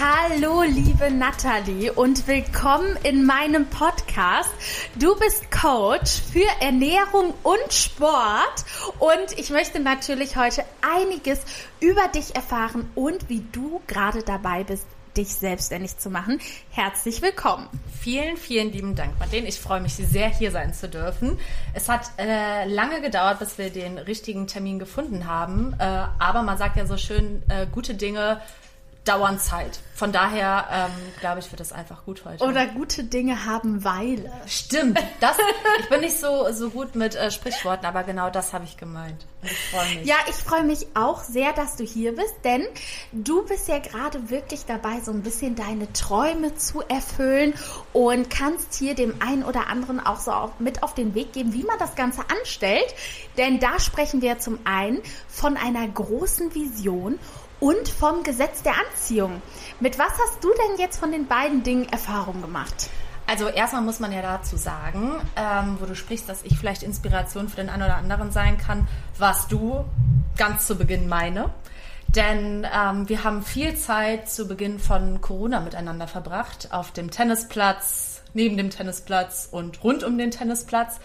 Hallo, liebe Nathalie und willkommen in meinem Podcast. Du bist Coach für Ernährung und Sport und ich möchte natürlich heute einiges über dich erfahren und wie du gerade dabei bist, dich selbstständig zu machen. Herzlich willkommen. Vielen, vielen lieben Dank, Marlene. Ich freue mich sehr, hier sein zu dürfen. Es hat äh, lange gedauert, bis wir den richtigen Termin gefunden haben. Äh, aber man sagt ja so schön, äh, gute Dinge dauern Zeit. Von daher ähm, glaube ich, wird es einfach gut heute. Oder gute Dinge haben Weile. Stimmt. Das, ich bin nicht so, so gut mit äh, Sprichworten, aber genau das habe ich gemeint. Und ich freue mich. Ja, ich freue mich auch sehr, dass du hier bist, denn du bist ja gerade wirklich dabei, so ein bisschen deine Träume zu erfüllen und kannst hier dem einen oder anderen auch so auf, mit auf den Weg geben, wie man das Ganze anstellt. Denn da sprechen wir zum einen von einer großen Vision und vom Gesetz der Anziehung. Mit was hast du denn jetzt von den beiden Dingen Erfahrung gemacht? Also erstmal muss man ja dazu sagen, ähm, wo du sprichst, dass ich vielleicht Inspiration für den einen oder anderen sein kann, was du ganz zu Beginn meine. Denn ähm, wir haben viel Zeit zu Beginn von Corona miteinander verbracht, auf dem Tennisplatz, neben dem Tennisplatz und rund um den Tennisplatz.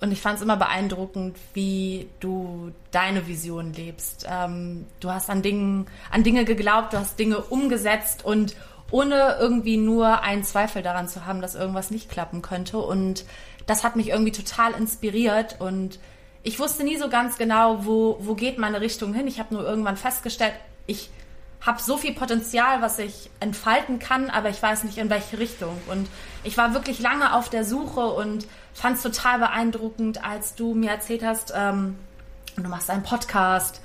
Und ich fand es immer beeindruckend, wie du deine Vision lebst. Ähm, du hast an, Dingen, an Dinge geglaubt, du hast Dinge umgesetzt und ohne irgendwie nur einen Zweifel daran zu haben, dass irgendwas nicht klappen könnte. Und das hat mich irgendwie total inspiriert und ich wusste nie so ganz genau, wo, wo geht meine Richtung hin. Ich habe nur irgendwann festgestellt, ich habe so viel Potenzial, was ich entfalten kann, aber ich weiß nicht in welche Richtung. Und ich war wirklich lange auf der Suche und fand es total beeindruckend, als du mir erzählt hast, ähm, du machst einen Podcast,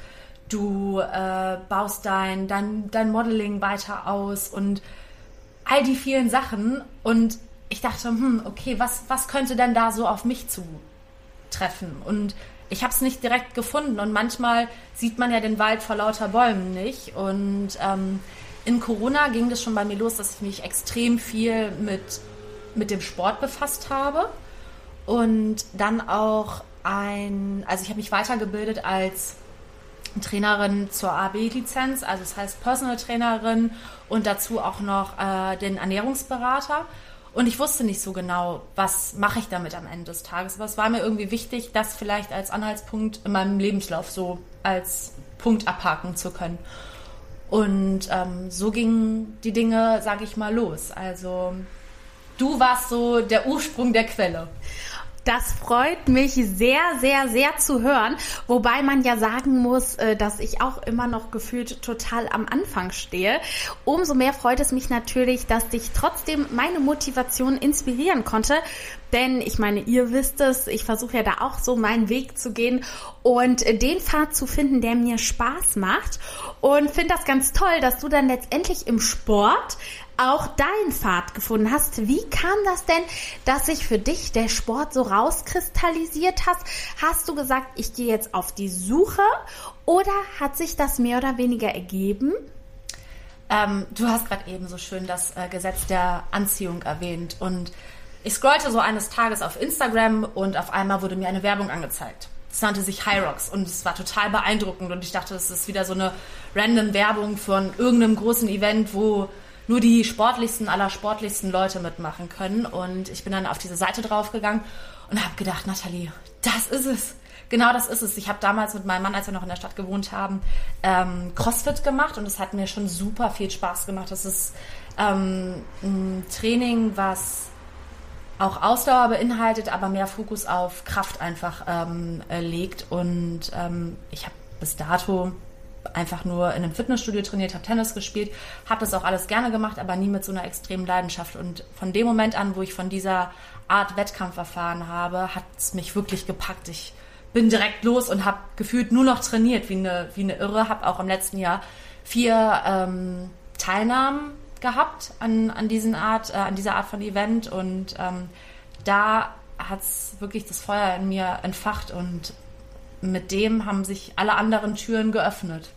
du äh, baust dein, dein, dein Modeling weiter aus und all die vielen Sachen. Und ich dachte, hm, okay, was, was könnte denn da so auf mich zutreffen? Und ich habe es nicht direkt gefunden und manchmal sieht man ja den Wald vor lauter Bäumen nicht. Und ähm, in Corona ging das schon bei mir los, dass ich mich extrem viel mit, mit dem Sport befasst habe und dann auch ein, also ich habe mich weitergebildet als Trainerin zur AB-Lizenz, also das heißt Personal Trainerin und dazu auch noch äh, den Ernährungsberater. Und ich wusste nicht so genau, was mache ich damit am Ende des Tages. Aber es war mir irgendwie wichtig, das vielleicht als Anhaltspunkt in meinem Lebenslauf so als Punkt abhaken zu können. Und ähm, so gingen die Dinge, sage ich mal, los. Also du warst so der Ursprung der Quelle. Das freut mich sehr, sehr, sehr zu hören. Wobei man ja sagen muss, äh, dass ich auch immer noch gefühlt total am Anfang stehe. Umso mehr freut es mich natürlich, dass dich trotzdem meine Motivation inspirieren konnte. Denn ich meine, ihr wisst es, ich versuche ja da auch so meinen Weg zu gehen und den Pfad zu finden, der mir Spaß macht. Und finde das ganz toll, dass du dann letztendlich im Sport auch deinen Pfad gefunden hast. Wie kam das denn, dass sich für dich der Sport so rauskristallisiert hat? Hast du gesagt, ich gehe jetzt auf die Suche oder hat sich das mehr oder weniger ergeben? Ähm, du hast gerade eben so schön das äh, Gesetz der Anziehung erwähnt und ich scrollte so eines Tages auf Instagram und auf einmal wurde mir eine Werbung angezeigt. Es nannte sich Hyrox und es war total beeindruckend und ich dachte, das ist wieder so eine random Werbung von irgendeinem großen Event, wo nur die sportlichsten aller sportlichsten Leute mitmachen können. Und ich bin dann auf diese Seite draufgegangen und habe gedacht, Nathalie, das ist es. Genau das ist es. Ich habe damals mit meinem Mann, als wir noch in der Stadt gewohnt haben, ähm, CrossFit gemacht und es hat mir schon super viel Spaß gemacht. Das ist ähm, ein Training, was auch Ausdauer beinhaltet, aber mehr Fokus auf Kraft einfach ähm, äh, legt. Und ähm, ich habe bis dato einfach nur in einem Fitnessstudio trainiert, habe Tennis gespielt, habe das auch alles gerne gemacht, aber nie mit so einer extremen Leidenschaft. Und von dem Moment an, wo ich von dieser Art Wettkampf erfahren habe, hat es mich wirklich gepackt. Ich bin direkt los und habe gefühlt nur noch trainiert wie eine, wie eine Irre, habe auch im letzten Jahr vier ähm, Teilnahmen gehabt an, an, diesen Art, äh, an dieser Art von Event und ähm, da hat es wirklich das Feuer in mir entfacht und mit dem haben sich alle anderen Türen geöffnet.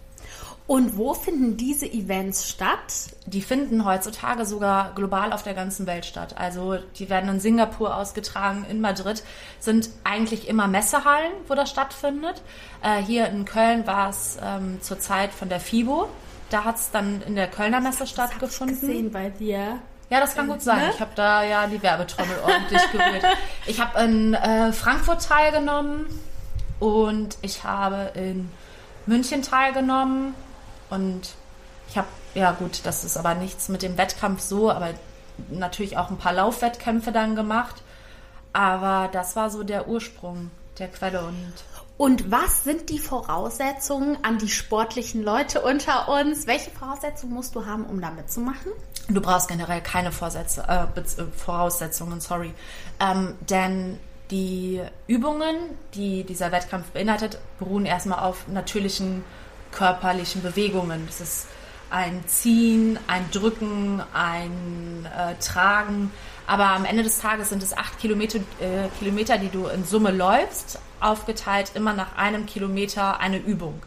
Und wo finden diese Events statt? Die finden heutzutage sogar global auf der ganzen Welt statt. Also die werden in Singapur ausgetragen, in Madrid sind eigentlich immer Messehallen, wo das stattfindet. Äh, hier in Köln war es ähm, zur Zeit von der FIBO. Da hat es dann in der Kölner Messe stattgefunden. Ich gesehen bei dir. Ja, das kann gut sein. Ne? Ich habe da ja die Werbetrommel ordentlich gerührt. Ich habe in äh, Frankfurt teilgenommen und ich habe in München teilgenommen und ich habe, ja gut, das ist aber nichts mit dem Wettkampf so, aber natürlich auch ein paar Laufwettkämpfe dann gemacht. Aber das war so der Ursprung der Quelle und und was sind die Voraussetzungen an die sportlichen Leute unter uns? Welche Voraussetzungen musst du haben, um da mitzumachen? Du brauchst generell keine Vorsätze, äh, äh, Voraussetzungen, sorry. Ähm, denn die Übungen, die dieser Wettkampf beinhaltet, beruhen erstmal auf natürlichen körperlichen Bewegungen. Das ist ein Ziehen, ein Drücken, ein äh, Tragen. Aber am Ende des Tages sind es acht Kilometer, äh, Kilometer, die du in Summe läufst, aufgeteilt immer nach einem Kilometer eine Übung.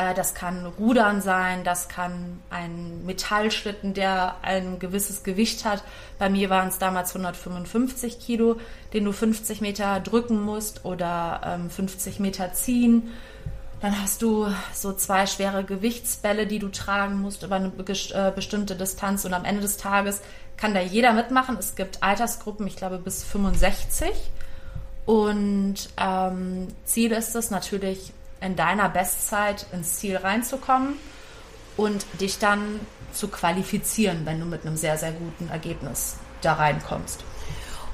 Äh, das kann Rudern sein, das kann ein Metallschlitten, der ein gewisses Gewicht hat. Bei mir waren es damals 155 Kilo, den du 50 Meter drücken musst oder ähm, 50 Meter ziehen. Dann hast du so zwei schwere Gewichtsbälle, die du tragen musst über eine äh, bestimmte Distanz. Und am Ende des Tages kann da jeder mitmachen. Es gibt Altersgruppen, ich glaube, bis 65. Und ähm, Ziel ist es natürlich, in deiner Bestzeit ins Ziel reinzukommen und dich dann zu qualifizieren, wenn du mit einem sehr, sehr guten Ergebnis da reinkommst.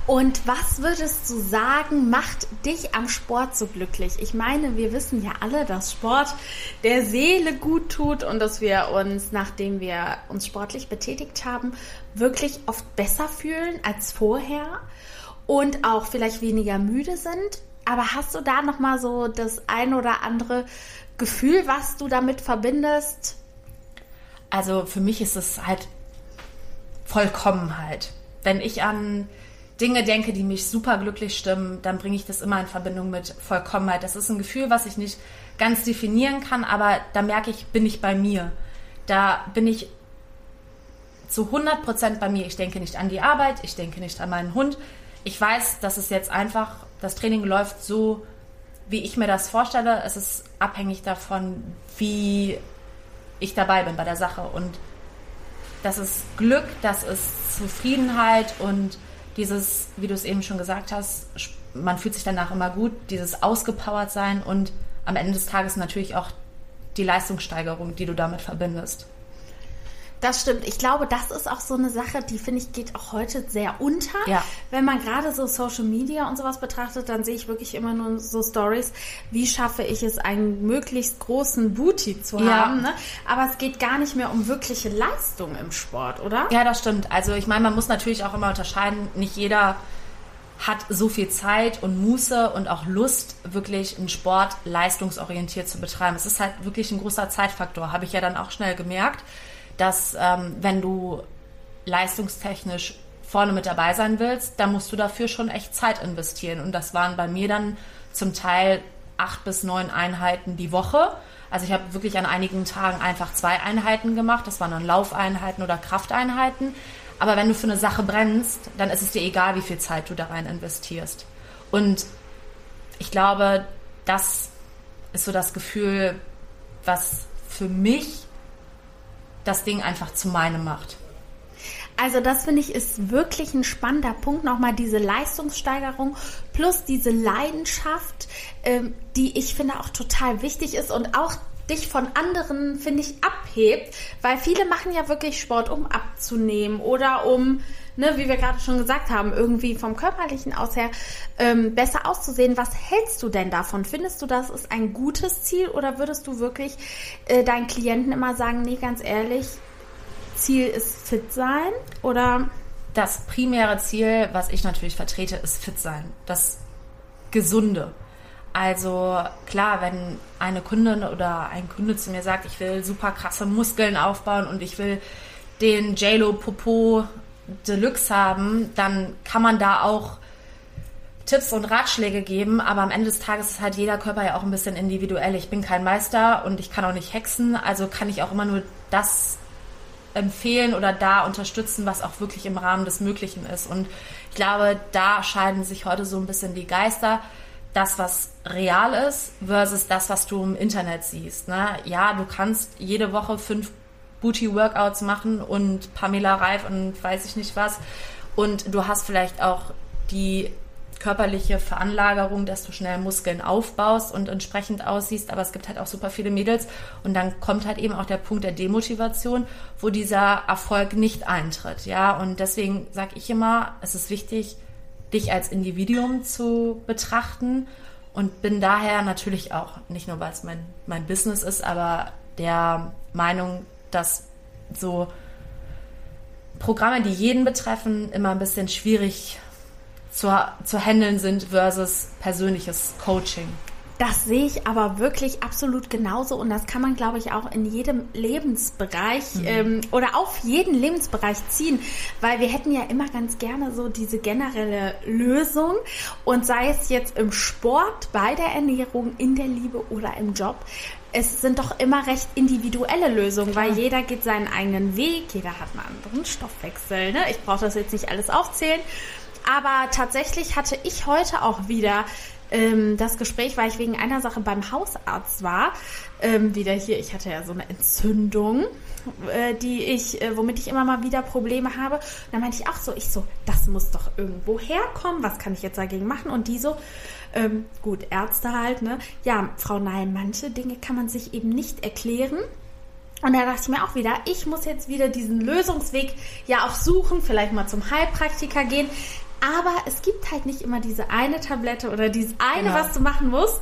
Und was würdest du sagen, macht dich am Sport so glücklich? Ich meine, wir wissen ja alle, dass Sport der Seele gut tut und dass wir uns, nachdem wir uns sportlich betätigt haben, wirklich oft besser fühlen als vorher und auch vielleicht weniger müde sind. Aber hast du da noch mal so das ein oder andere Gefühl, was du damit verbindest? Also für mich ist es halt Vollkommenheit. Wenn ich an Dinge denke, die mich super glücklich stimmen, dann bringe ich das immer in Verbindung mit Vollkommenheit. Das ist ein Gefühl, was ich nicht ganz definieren kann, aber da merke ich, bin ich bei mir. Da bin ich zu 100 Prozent bei mir. Ich denke nicht an die Arbeit, ich denke nicht an meinen Hund. Ich weiß, dass es jetzt einfach, das Training läuft so, wie ich mir das vorstelle. Es ist abhängig davon, wie ich dabei bin bei der Sache. Und das ist Glück, das ist Zufriedenheit und dieses, wie du es eben schon gesagt hast, man fühlt sich danach immer gut, dieses ausgepowert sein und am Ende des Tages natürlich auch die Leistungssteigerung, die du damit verbindest. Das stimmt. Ich glaube, das ist auch so eine Sache, die finde ich geht auch heute sehr unter. Ja. Wenn man gerade so Social Media und sowas betrachtet, dann sehe ich wirklich immer nur so Stories, wie schaffe ich es, einen möglichst großen Booty zu ja. haben. Ne? Aber es geht gar nicht mehr um wirkliche Leistung im Sport, oder? Ja, das stimmt. Also ich meine, man muss natürlich auch immer unterscheiden, nicht jeder hat so viel Zeit und Muße und auch Lust, wirklich einen Sport leistungsorientiert zu betreiben. Es ist halt wirklich ein großer Zeitfaktor, habe ich ja dann auch schnell gemerkt dass ähm, wenn du leistungstechnisch vorne mit dabei sein willst, dann musst du dafür schon echt Zeit investieren. Und das waren bei mir dann zum Teil acht bis neun Einheiten die Woche. Also ich habe wirklich an einigen Tagen einfach zwei Einheiten gemacht. Das waren dann Laufeinheiten oder Krafteinheiten. Aber wenn du für eine Sache brennst, dann ist es dir egal, wie viel Zeit du da rein investierst. Und ich glaube, das ist so das Gefühl, was für mich das Ding einfach zu meinem macht. Also das finde ich ist wirklich ein spannender Punkt, nochmal diese Leistungssteigerung plus diese Leidenschaft, ähm, die ich finde auch total wichtig ist und auch dich von anderen, finde ich, abhebt, weil viele machen ja wirklich Sport, um abzunehmen oder um, ne, wie wir gerade schon gesagt haben, irgendwie vom körperlichen aus her ähm, besser auszusehen. Was hältst du denn davon? Findest du, das ist ein gutes Ziel oder würdest du wirklich äh, deinen Klienten immer sagen, nee, ganz ehrlich, Ziel ist fit sein oder? Das primäre Ziel, was ich natürlich vertrete, ist fit sein. Das Gesunde. Also klar, wenn eine Kundin oder ein Kunde zu mir sagt, ich will super krasse Muskeln aufbauen und ich will den JLo Popo Deluxe haben, dann kann man da auch Tipps und Ratschläge geben, aber am Ende des Tages ist halt jeder Körper ja auch ein bisschen individuell. Ich bin kein Meister und ich kann auch nicht hexen, also kann ich auch immer nur das empfehlen oder da unterstützen, was auch wirklich im Rahmen des Möglichen ist. Und ich glaube, da scheiden sich heute so ein bisschen die Geister. Das, was real ist, versus das, was du im Internet siehst. Ne? Ja, du kannst jede Woche fünf Booty-Workouts machen und Pamela Reif und weiß ich nicht was. Und du hast vielleicht auch die körperliche Veranlagerung, dass du schnell Muskeln aufbaust und entsprechend aussiehst. Aber es gibt halt auch super viele Mädels. Und dann kommt halt eben auch der Punkt der Demotivation, wo dieser Erfolg nicht eintritt. Ja, und deswegen sage ich immer, es ist wichtig, dich als Individuum zu betrachten und bin daher natürlich auch, nicht nur weil es mein, mein Business ist, aber der Meinung, dass so Programme, die jeden betreffen, immer ein bisschen schwierig zu, zu handeln sind versus persönliches Coaching. Das sehe ich aber wirklich absolut genauso und das kann man, glaube ich, auch in jedem Lebensbereich mhm. ähm, oder auf jeden Lebensbereich ziehen, weil wir hätten ja immer ganz gerne so diese generelle Lösung und sei es jetzt im Sport, bei der Ernährung, in der Liebe oder im Job. Es sind doch immer recht individuelle Lösungen, Klar. weil jeder geht seinen eigenen Weg, jeder hat einen anderen Stoffwechsel. Ne? Ich brauche das jetzt nicht alles aufzählen. Aber tatsächlich hatte ich heute auch wieder ähm, das Gespräch, weil ich wegen einer Sache beim Hausarzt war. Ähm, wieder hier, ich hatte ja so eine Entzündung, äh, die ich, äh, womit ich immer mal wieder Probleme habe. Und dann meinte ich auch so, ich so, das muss doch irgendwo herkommen. Was kann ich jetzt dagegen machen? Und die so, ähm, gut, Ärzte halt, ne? Ja, Frau Nein, manche Dinge kann man sich eben nicht erklären. Und da dachte ich mir auch wieder, ich muss jetzt wieder diesen Lösungsweg ja auch suchen, vielleicht mal zum Heilpraktiker gehen. Aber es gibt halt nicht immer diese eine Tablette oder dieses eine, genau. was du machen musst,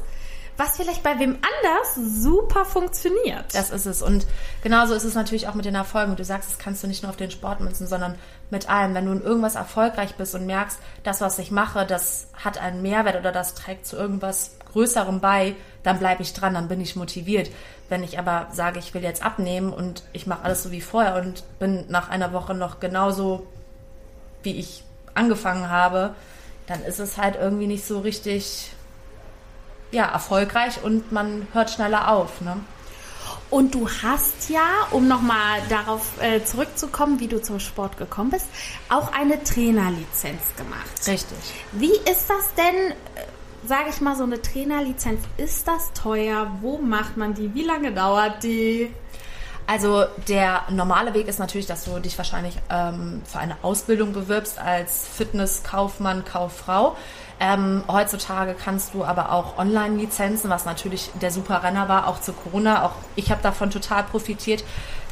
was vielleicht bei wem anders super funktioniert. Das ist es. Und genauso ist es natürlich auch mit den Erfolgen. Du sagst, das kannst du nicht nur auf den Sport münzen, sondern mit allem. Wenn du in irgendwas erfolgreich bist und merkst, das, was ich mache, das hat einen Mehrwert oder das trägt zu irgendwas Größerem bei, dann bleibe ich dran, dann bin ich motiviert. Wenn ich aber sage, ich will jetzt abnehmen und ich mache alles so wie vorher und bin nach einer Woche noch genauso, wie ich angefangen habe, dann ist es halt irgendwie nicht so richtig ja, erfolgreich und man hört schneller auf. Ne? Und du hast ja, um nochmal darauf äh, zurückzukommen, wie du zum Sport gekommen bist, auch eine Trainerlizenz gemacht. Richtig. Wie ist das denn, äh, sage ich mal, so eine Trainerlizenz? Ist das teuer? Wo macht man die? Wie lange dauert die? Also der normale Weg ist natürlich, dass du dich wahrscheinlich ähm, für eine Ausbildung bewirbst als Fitnesskaufmann, Kauffrau. Ähm, heutzutage kannst du aber auch Online-Lizenzen, was natürlich der super Renner war, auch zu Corona. Auch ich habe davon total profitiert.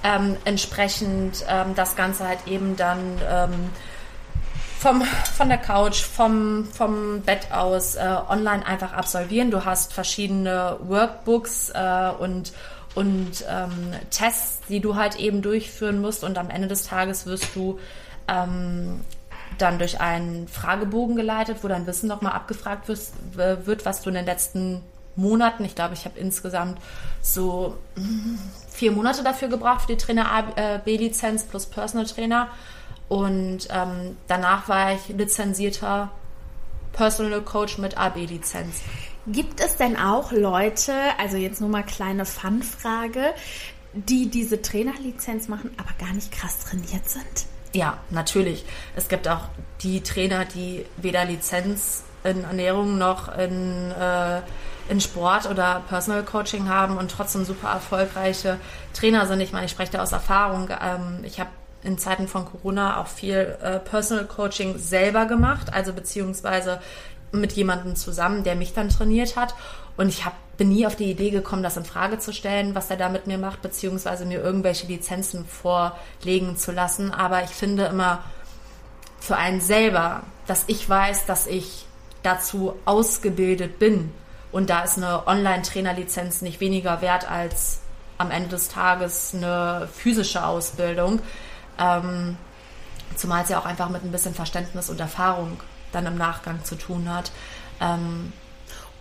Ähm, entsprechend ähm, das Ganze halt eben dann ähm, vom, von der Couch, vom, vom Bett aus äh, online einfach absolvieren. Du hast verschiedene Workbooks äh, und und ähm, Tests, die du halt eben durchführen musst. Und am Ende des Tages wirst du ähm, dann durch einen Fragebogen geleitet, wo dein Wissen nochmal abgefragt wirst, wird, was du in den letzten Monaten, ich glaube, ich habe insgesamt so mm, vier Monate dafür gebraucht für die Trainer äh, B-Lizenz plus Personal Trainer. Und ähm, danach war ich lizenzierter Personal Coach mit AB-Lizenz. Gibt es denn auch Leute, also jetzt nur mal kleine Fun-Frage, die diese Trainerlizenz machen, aber gar nicht krass trainiert sind? Ja, natürlich. Es gibt auch die Trainer, die weder Lizenz in Ernährung noch in, äh, in Sport oder Personal Coaching haben und trotzdem super erfolgreiche Trainer sind. Ich meine, ich spreche da aus Erfahrung. Ähm, ich habe in Zeiten von Corona auch viel äh, Personal Coaching selber gemacht, also beziehungsweise mit jemandem zusammen, der mich dann trainiert hat. Und ich hab, bin nie auf die Idee gekommen, das in Frage zu stellen, was er da mit mir macht, beziehungsweise mir irgendwelche Lizenzen vorlegen zu lassen. Aber ich finde immer für einen selber, dass ich weiß, dass ich dazu ausgebildet bin. Und da ist eine Online-Trainerlizenz nicht weniger wert als am Ende des Tages eine physische Ausbildung. Ähm, zumal es ja auch einfach mit ein bisschen Verständnis und Erfahrung dann im Nachgang zu tun hat. Ähm,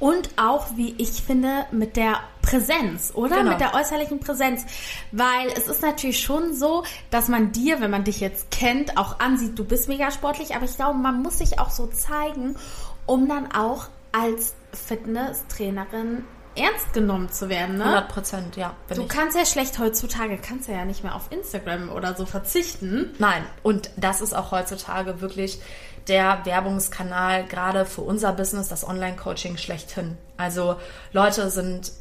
und auch, wie ich finde, mit der Präsenz, oder? Genau. Mit der äußerlichen Präsenz. Weil es ist natürlich schon so, dass man dir, wenn man dich jetzt kennt, auch ansieht, du bist mega sportlich, aber ich glaube, man muss sich auch so zeigen, um dann auch als Fitnesstrainerin ernst genommen zu werden, ne? 100 Prozent, ja. Du ich. kannst ja schlecht heutzutage, kannst ja nicht mehr auf Instagram oder so verzichten. Nein, und das ist auch heutzutage wirklich der Werbungskanal, gerade für unser Business, das Online-Coaching schlechthin. Also Leute sind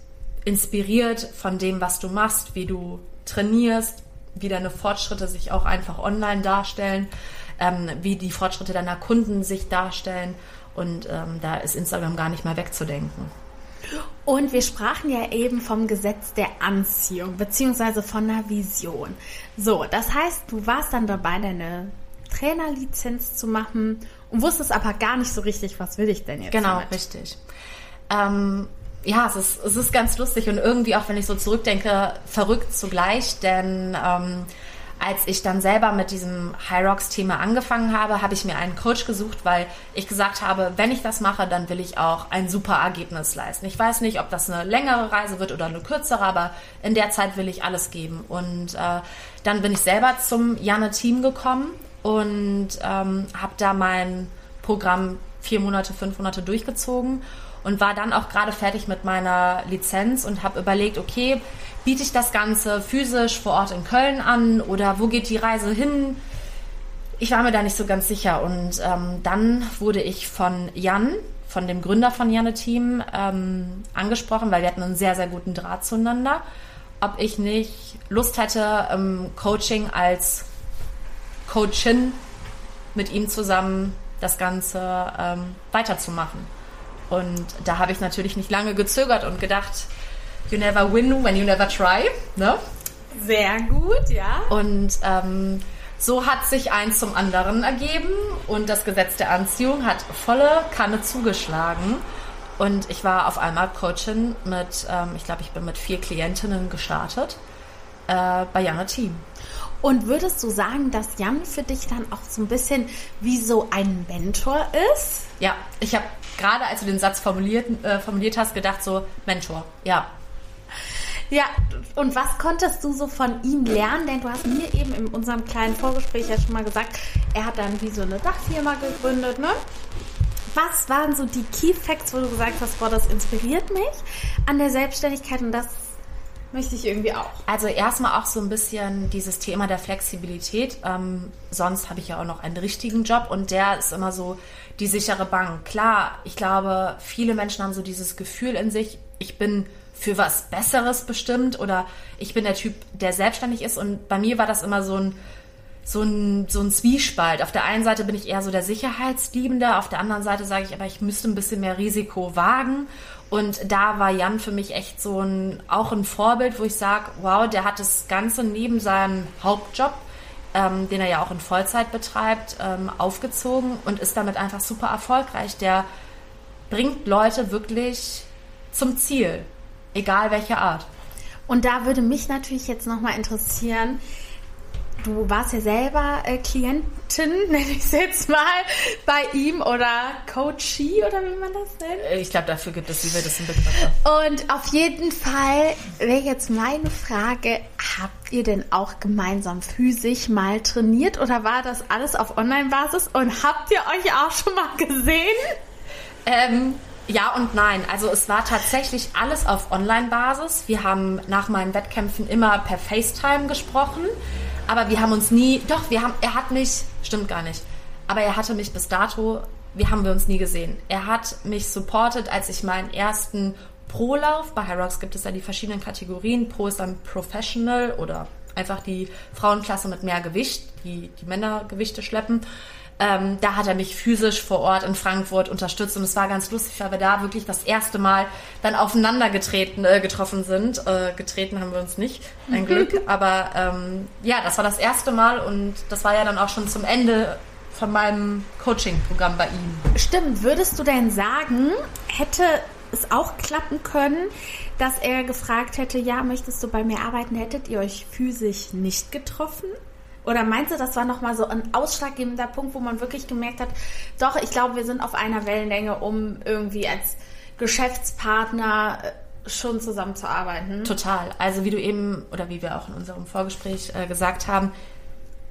inspiriert von dem, was du machst, wie du trainierst, wie deine Fortschritte sich auch einfach online darstellen, ähm, wie die Fortschritte deiner Kunden sich darstellen. Und ähm, da ist Instagram gar nicht mehr wegzudenken. Und wir sprachen ja eben vom Gesetz der Anziehung, beziehungsweise von einer Vision. So, das heißt, du warst dann dabei, deine Trainerlizenz zu machen und wusstest aber gar nicht so richtig, was will ich denn jetzt Genau, damit? richtig. Ähm, ja, es ist, es ist ganz lustig und irgendwie auch, wenn ich so zurückdenke, verrückt zugleich, denn ähm, als ich dann selber mit diesem High Rocks Thema angefangen habe, habe ich mir einen Coach gesucht, weil ich gesagt habe, wenn ich das mache, dann will ich auch ein super Ergebnis leisten. Ich weiß nicht, ob das eine längere Reise wird oder eine kürzere, aber in der Zeit will ich alles geben. Und äh, dann bin ich selber zum Janne Team gekommen und ähm, habe da mein Programm vier Monate, fünf Monate durchgezogen und war dann auch gerade fertig mit meiner Lizenz und habe überlegt, okay, biete ich das Ganze physisch vor Ort in Köln an oder wo geht die Reise hin? Ich war mir da nicht so ganz sicher und ähm, dann wurde ich von Jan, von dem Gründer von Janne Team, ähm, angesprochen, weil wir hatten einen sehr, sehr guten Draht zueinander, ob ich nicht Lust hätte, ähm, Coaching als Coachin mit ihm zusammen das Ganze ähm, weiterzumachen. Und da habe ich natürlich nicht lange gezögert und gedacht, you never win when you never try. Ne? Sehr gut, ja. Und ähm, so hat sich eins zum anderen ergeben und das Gesetz der Anziehung hat volle Kanne zugeschlagen. Und ich war auf einmal Coachin mit, ähm, ich glaube, ich bin mit vier Klientinnen gestartet äh, bei Young Team. Und würdest du sagen, dass Jan für dich dann auch so ein bisschen wie so ein Mentor ist? Ja, ich habe gerade, als du den Satz formuliert, äh, formuliert hast, gedacht so, Mentor, ja. Ja, und was konntest du so von ihm lernen? Denn du hast mir eben in unserem kleinen Vorgespräch ja schon mal gesagt, er hat dann wie so eine Dachfirma gegründet, ne? Was waren so die Key Facts, wo du gesagt hast, boah, das inspiriert mich an der Selbstständigkeit und das möchte ich irgendwie auch. Also erstmal auch so ein bisschen dieses Thema der Flexibilität. Ähm, sonst habe ich ja auch noch einen richtigen Job und der ist immer so die sichere Bank. Klar, ich glaube, viele Menschen haben so dieses Gefühl in sich, ich bin für was Besseres bestimmt oder ich bin der Typ, der selbstständig ist und bei mir war das immer so ein so ein, so ein Zwiespalt. Auf der einen Seite bin ich eher so der Sicherheitsliebende, auf der anderen Seite sage ich aber, ich müsste ein bisschen mehr Risiko wagen. Und da war Jan für mich echt so ein, auch ein Vorbild, wo ich sage, wow, der hat das Ganze neben seinem Hauptjob, ähm, den er ja auch in Vollzeit betreibt, ähm, aufgezogen und ist damit einfach super erfolgreich. Der bringt Leute wirklich zum Ziel, egal welche Art. Und da würde mich natürlich jetzt nochmal interessieren, du warst ja selber äh, Klientin, nenne ich es jetzt mal, bei ihm oder Coachie oder wie man das nennt. Ich glaube, dafür gibt es, wir das im Begriff Und auf jeden Fall wäre jetzt meine Frage, habt ihr denn auch gemeinsam physisch mal trainiert oder war das alles auf Online-Basis und habt ihr euch auch schon mal gesehen? Ähm, ja und nein. Also es war tatsächlich alles auf Online-Basis. Wir haben nach meinen Wettkämpfen immer per FaceTime gesprochen, aber wir haben uns nie, doch, wir haben, er hat mich, stimmt gar nicht, aber er hatte mich bis dato, wir haben wir uns nie gesehen. Er hat mich supportet, als ich meinen ersten Pro-Lauf, bei Hyrox gibt es ja die verschiedenen Kategorien, Pro ist dann Professional oder einfach die Frauenklasse mit mehr Gewicht, die die Männergewichte schleppen. Ähm, da hat er mich physisch vor Ort in Frankfurt unterstützt und es war ganz lustig, weil wir da wirklich das erste Mal dann aufeinander getreten, äh, getroffen sind. Äh, getreten haben wir uns nicht, ein Glück. Aber ähm, ja, das war das erste Mal und das war ja dann auch schon zum Ende von meinem Coaching-Programm bei ihm. Stimmt, würdest du denn sagen, hätte es auch klappen können, dass er gefragt hätte, ja, möchtest du bei mir arbeiten, hättet ihr euch physisch nicht getroffen? Oder meinst du, das war nochmal so ein ausschlaggebender Punkt, wo man wirklich gemerkt hat, doch, ich glaube, wir sind auf einer Wellenlänge, um irgendwie als Geschäftspartner äh, schon zusammenzuarbeiten. Total. Also wie du eben oder wie wir auch in unserem Vorgespräch äh, gesagt haben,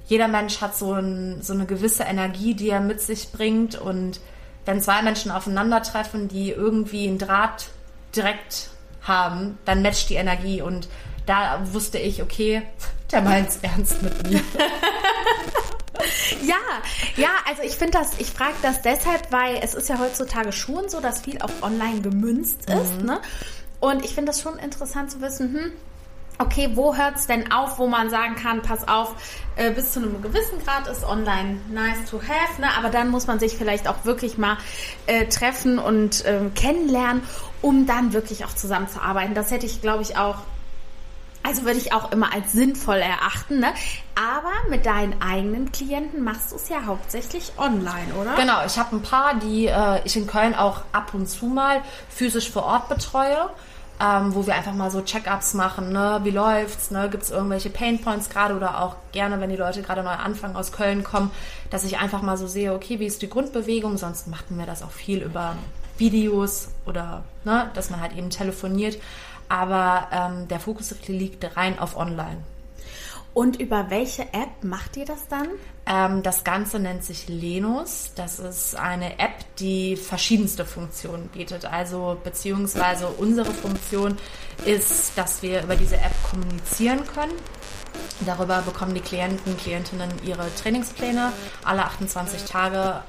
jeder Mensch hat so, ein, so eine gewisse Energie, die er mit sich bringt und wenn zwei Menschen aufeinandertreffen, die irgendwie einen Draht direkt haben, dann matcht die Energie und da wusste ich, okay, der meint's ernst mit mir. Ja, ja, also ich finde das, ich frage das deshalb, weil es ist ja heutzutage schon so, dass viel auch online gemünzt ist, mhm. ne? Und ich finde das schon interessant zu wissen, hm, okay, wo hört es denn auf, wo man sagen kann, pass auf, äh, bis zu einem gewissen Grad ist online nice to have, ne? aber dann muss man sich vielleicht auch wirklich mal äh, treffen und äh, kennenlernen, um dann wirklich auch zusammenzuarbeiten. Das hätte ich, glaube ich, auch also würde ich auch immer als sinnvoll erachten, ne? Aber mit deinen eigenen Klienten machst du es ja hauptsächlich online, oder? Genau, ich habe ein paar, die äh, ich in Köln auch ab und zu mal physisch vor Ort betreue. Ähm, wo wir einfach mal so Check-ups machen, ne? wie läuft's, ne? gibt es irgendwelche Painpoints gerade oder auch gerne, wenn die Leute gerade neu anfangen aus Köln kommen, dass ich einfach mal so sehe, okay, wie ist die Grundbewegung, sonst machten wir das auch viel über Videos oder ne? dass man halt eben telefoniert aber ähm, der Fokus liegt rein auf Online. Und über welche App macht ihr das dann? Ähm, das Ganze nennt sich Lenus. Das ist eine App, die verschiedenste Funktionen bietet. Also beziehungsweise unsere Funktion ist, dass wir über diese App kommunizieren können. Darüber bekommen die Klienten, Klientinnen ihre Trainingspläne alle 28 Tage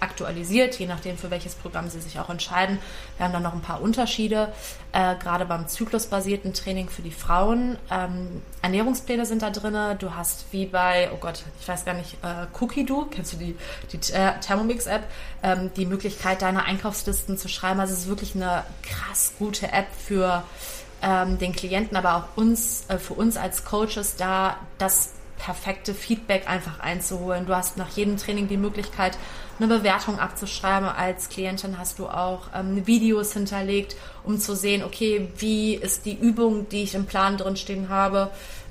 aktualisiert, je nachdem, für welches Programm sie sich auch entscheiden. Wir haben dann noch ein paar Unterschiede, äh, gerade beim zyklusbasierten Training für die Frauen. Ähm, Ernährungspläne sind da drin. Du hast wie bei, oh Gott, ich weiß gar nicht, äh, Cookie Do, kennst du die, die Thermomix-App, ähm, die Möglichkeit, deine Einkaufslisten zu schreiben. Also es ist wirklich eine krass gute App für ähm, den Klienten, aber auch uns, äh, für uns als Coaches da, das perfekte Feedback einfach einzuholen. Du hast nach jedem Training die Möglichkeit, eine Bewertung abzuschreiben. Als Klientin hast du auch ähm, Videos hinterlegt, um zu sehen, okay, wie ist die Übung, die ich im Plan drin stehen habe,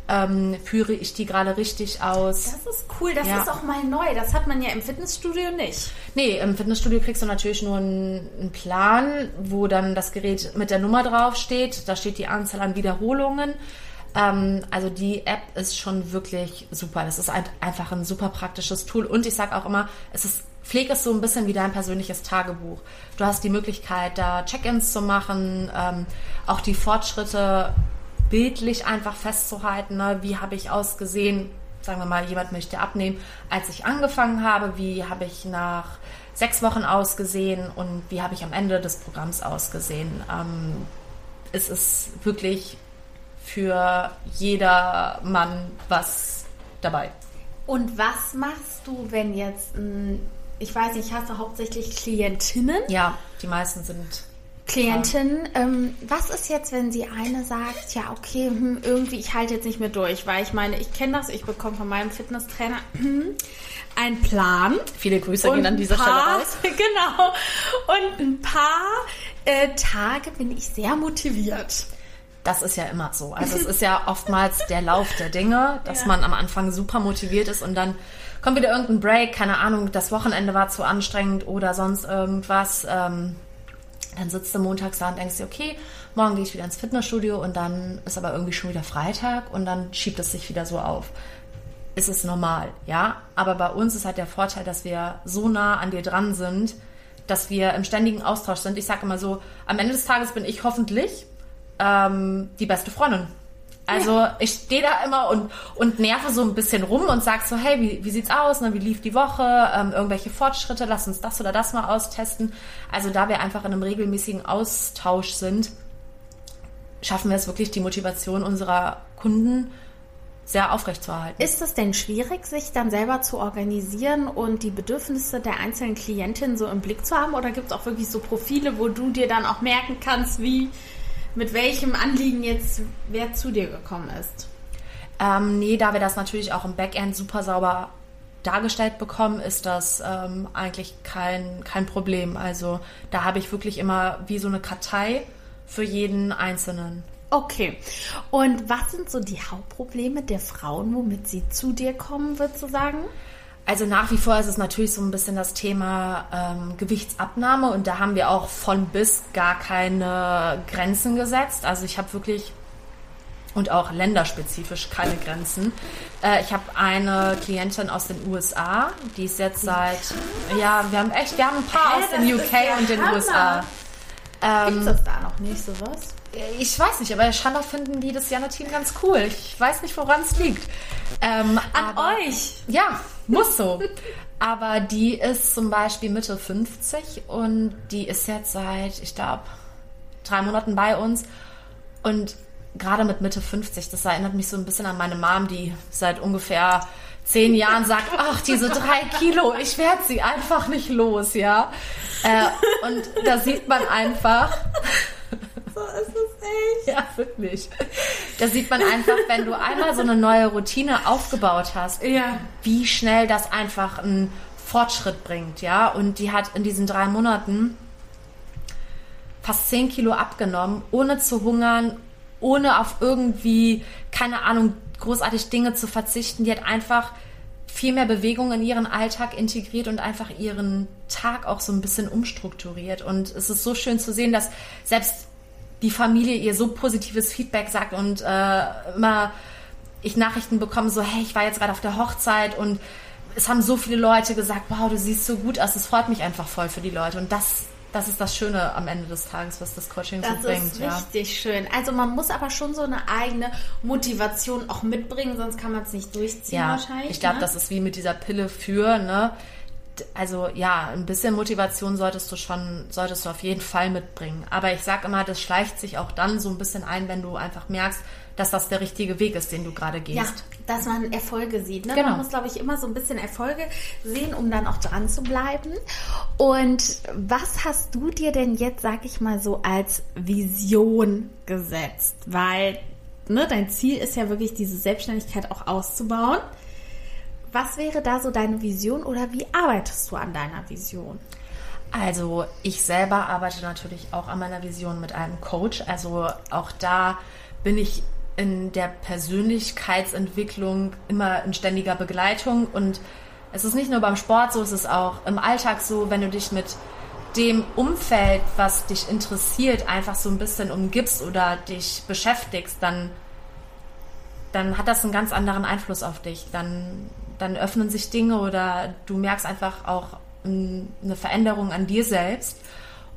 ähm, führe ich die gerade richtig aus. Das ist cool, das ja. ist auch mal neu. Das hat man ja im Fitnessstudio nicht. Nee, im Fitnessstudio kriegst du natürlich nur einen, einen Plan, wo dann das Gerät mit der Nummer drauf steht. Da steht die Anzahl an Wiederholungen. Ähm, also die App ist schon wirklich super. Das ist ein, einfach ein super praktisches Tool. Und ich sage auch immer, es ist Pflege es so ein bisschen wie dein persönliches Tagebuch. Du hast die Möglichkeit, da Check-ins zu machen, ähm, auch die Fortschritte bildlich einfach festzuhalten. Ne? Wie habe ich ausgesehen? Sagen wir mal, jemand möchte abnehmen, als ich angefangen habe. Wie habe ich nach sechs Wochen ausgesehen und wie habe ich am Ende des Programms ausgesehen? Ähm, es ist wirklich für jeder Mann was dabei. Und was machst du, wenn jetzt ich weiß nicht, hast du hauptsächlich Klientinnen? Ja, die meisten sind Klientinnen. Ähm, was ist jetzt, wenn sie eine sagt, ja, okay, hm, irgendwie, ich halte jetzt nicht mehr durch, weil ich meine, ich kenne das, ich bekomme von meinem Fitnesstrainer hm, einen Plan. Viele Grüße gehen an dieser paar, Stelle raus. Genau. Und ein paar äh, Tage bin ich sehr motiviert. Das ist ja immer so. Also es ist ja oftmals der Lauf der Dinge, dass ja. man am Anfang super motiviert ist und dann kommt wieder irgendein Break, keine Ahnung, das Wochenende war zu anstrengend oder sonst irgendwas. Ähm, dann sitzt du montags da und denkst dir, okay, morgen gehe ich wieder ins Fitnessstudio und dann ist aber irgendwie schon wieder Freitag und dann schiebt es sich wieder so auf. Ist es normal, ja? Aber bei uns ist halt der Vorteil, dass wir so nah an dir dran sind, dass wir im ständigen Austausch sind. Ich sage immer so, am Ende des Tages bin ich hoffentlich ähm, die beste Freundin also ja. ich stehe da immer und, und nerve so ein bisschen rum und sag so, hey, wie, wie sieht's aus? Ne? Wie lief die Woche? Ähm, irgendwelche Fortschritte? Lass uns das oder das mal austesten. Also da wir einfach in einem regelmäßigen Austausch sind, schaffen wir es wirklich, die Motivation unserer Kunden sehr aufrechtzuerhalten. Ist es denn schwierig, sich dann selber zu organisieren und die Bedürfnisse der einzelnen Klientinnen so im Blick zu haben? Oder gibt es auch wirklich so Profile, wo du dir dann auch merken kannst, wie mit welchem Anliegen jetzt wer zu dir gekommen ist. Ähm, nee, da wir das natürlich auch im Backend super sauber dargestellt bekommen, ist das ähm, eigentlich kein, kein Problem. Also da habe ich wirklich immer wie so eine Kartei für jeden Einzelnen. Okay. Und was sind so die Hauptprobleme der Frauen, womit sie zu dir kommen, würdest du sagen? Also nach wie vor ist es natürlich so ein bisschen das Thema ähm, Gewichtsabnahme und da haben wir auch von bis gar keine Grenzen gesetzt. Also ich habe wirklich und auch länderspezifisch keine Grenzen. Äh, ich habe eine Klientin aus den USA, die ist jetzt seit, ja, wir haben echt, wir haben ein paar Hä, aus den UK der und den Hammer. USA. Ähm, Gibt es da noch nicht sowas? ich weiß nicht, aber scheinbar finden die das Jana-Team ganz cool. Ich weiß nicht, woran es liegt. Ähm, An aber- euch! Ja, muss so. Aber die ist zum Beispiel Mitte 50 und die ist jetzt seit, ich glaube, drei Monaten bei uns. Und gerade mit Mitte 50, das erinnert mich so ein bisschen an meine Mom, die seit ungefähr zehn Jahren sagt, ach, diese drei Kilo, ich werde sie einfach nicht los, ja. Äh, und da sieht man einfach, So ist es echt. ja, wirklich. Da sieht man einfach, wenn du einmal so eine neue Routine aufgebaut hast, Ja. wie schnell das einfach einen Fortschritt bringt, ja. Und die hat in diesen drei Monaten fast 10 Kilo abgenommen, ohne zu hungern, ohne auf irgendwie, keine Ahnung, großartig Dinge zu verzichten. Die hat einfach viel mehr Bewegung in ihren Alltag integriert und einfach ihren Tag auch so ein bisschen umstrukturiert. Und es ist so schön zu sehen, dass selbst die Familie ihr so positives Feedback sagt und äh, immer ich Nachrichten bekomme, so, hey, ich war jetzt gerade auf der Hochzeit und es haben so viele Leute gesagt, wow, du siehst so gut aus. Es freut mich einfach voll für die Leute. Und das, das ist das Schöne am Ende des Tages, was das Coaching Das so bringt. ist ja. richtig schön. Also man muss aber schon so eine eigene Motivation auch mitbringen, sonst kann man es nicht durchziehen Ja, wahrscheinlich. ich glaube, ne? das ist wie mit dieser Pille für, ne? Also ja, ein bisschen Motivation solltest du schon, solltest du auf jeden Fall mitbringen. Aber ich sag immer, das schleicht sich auch dann so ein bisschen ein, wenn du einfach merkst, dass das der richtige Weg ist, den du gerade gehst. Ja, dass man Erfolge sieht. Ne? Genau. Man muss, glaube ich, immer so ein bisschen Erfolge sehen, um dann auch dran zu bleiben. Und was hast du dir denn jetzt, sag ich mal so, als Vision gesetzt? Weil ne, dein Ziel ist ja wirklich, diese Selbstständigkeit auch auszubauen. Was wäre da so deine Vision oder wie arbeitest du an deiner Vision? Also ich selber arbeite natürlich auch an meiner Vision mit einem Coach. Also auch da bin ich in der Persönlichkeitsentwicklung immer in ständiger Begleitung. Und es ist nicht nur beim Sport so, es ist auch im Alltag so, wenn du dich mit dem Umfeld, was dich interessiert, einfach so ein bisschen umgibst oder dich beschäftigst, dann, dann hat das einen ganz anderen Einfluss auf dich. Dann, dann öffnen sich Dinge oder du merkst einfach auch eine Veränderung an dir selbst.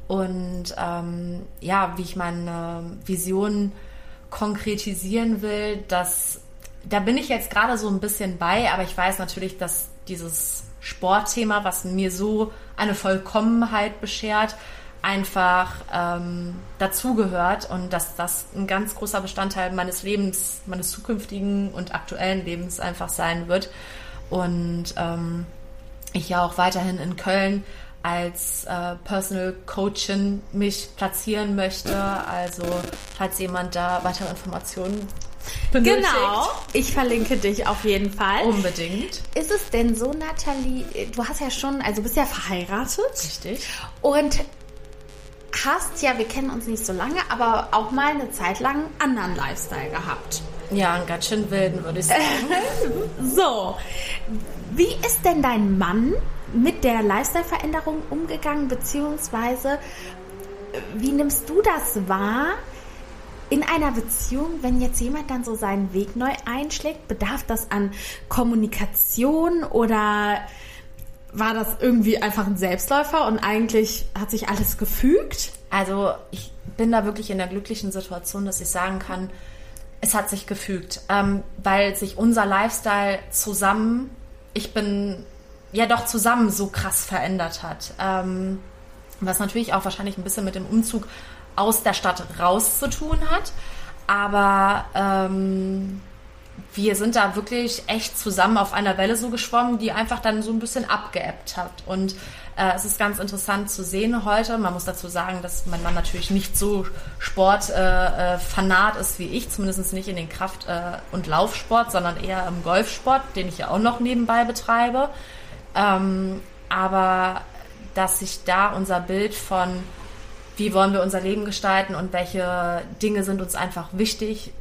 Und ähm, ja, wie ich meine Vision konkretisieren will, das, da bin ich jetzt gerade so ein bisschen bei, aber ich weiß natürlich, dass dieses Sportthema, was mir so eine Vollkommenheit beschert, einfach ähm, dazugehört und dass das ein ganz großer Bestandteil meines Lebens, meines zukünftigen und aktuellen Lebens einfach sein wird. Und ähm, ich ja auch weiterhin in Köln als äh, Personal Coachin mich platzieren möchte. Also falls jemand da weitere Informationen benötigt. Genau, ich verlinke dich auf jeden Fall. Unbedingt. Ist es denn so, Nathalie, du hast ja schon, also bist ja verheiratet Richtig. und hast ja, wir kennen uns nicht so lange, aber auch mal eine Zeit lang einen anderen Lifestyle gehabt. Ja, einen ganz schön wilden, würde ich sagen. So, wie ist denn dein Mann mit der Lifestyle-Veränderung umgegangen, beziehungsweise wie nimmst du das wahr in einer Beziehung, wenn jetzt jemand dann so seinen Weg neu einschlägt? Bedarf das an Kommunikation oder war das irgendwie einfach ein Selbstläufer und eigentlich hat sich alles gefügt? Also ich bin da wirklich in der glücklichen Situation, dass ich sagen kann, es hat sich gefügt, ähm, weil sich unser Lifestyle zusammen, ich bin ja doch zusammen so krass verändert hat. Ähm, was natürlich auch wahrscheinlich ein bisschen mit dem Umzug aus der Stadt raus zu tun hat. Aber ähm, wir sind da wirklich echt zusammen auf einer Welle so geschwommen, die einfach dann so ein bisschen abgeebbt hat. Und äh, es ist ganz interessant zu sehen heute. Man muss dazu sagen, dass mein Mann natürlich nicht so Sportfanat äh, äh, ist wie ich, zumindest nicht in den Kraft- äh, und Laufsport, sondern eher im Golfsport, den ich ja auch noch nebenbei betreibe. Ähm, aber dass sich da unser Bild von, wie wollen wir unser Leben gestalten und welche Dinge sind uns einfach wichtig,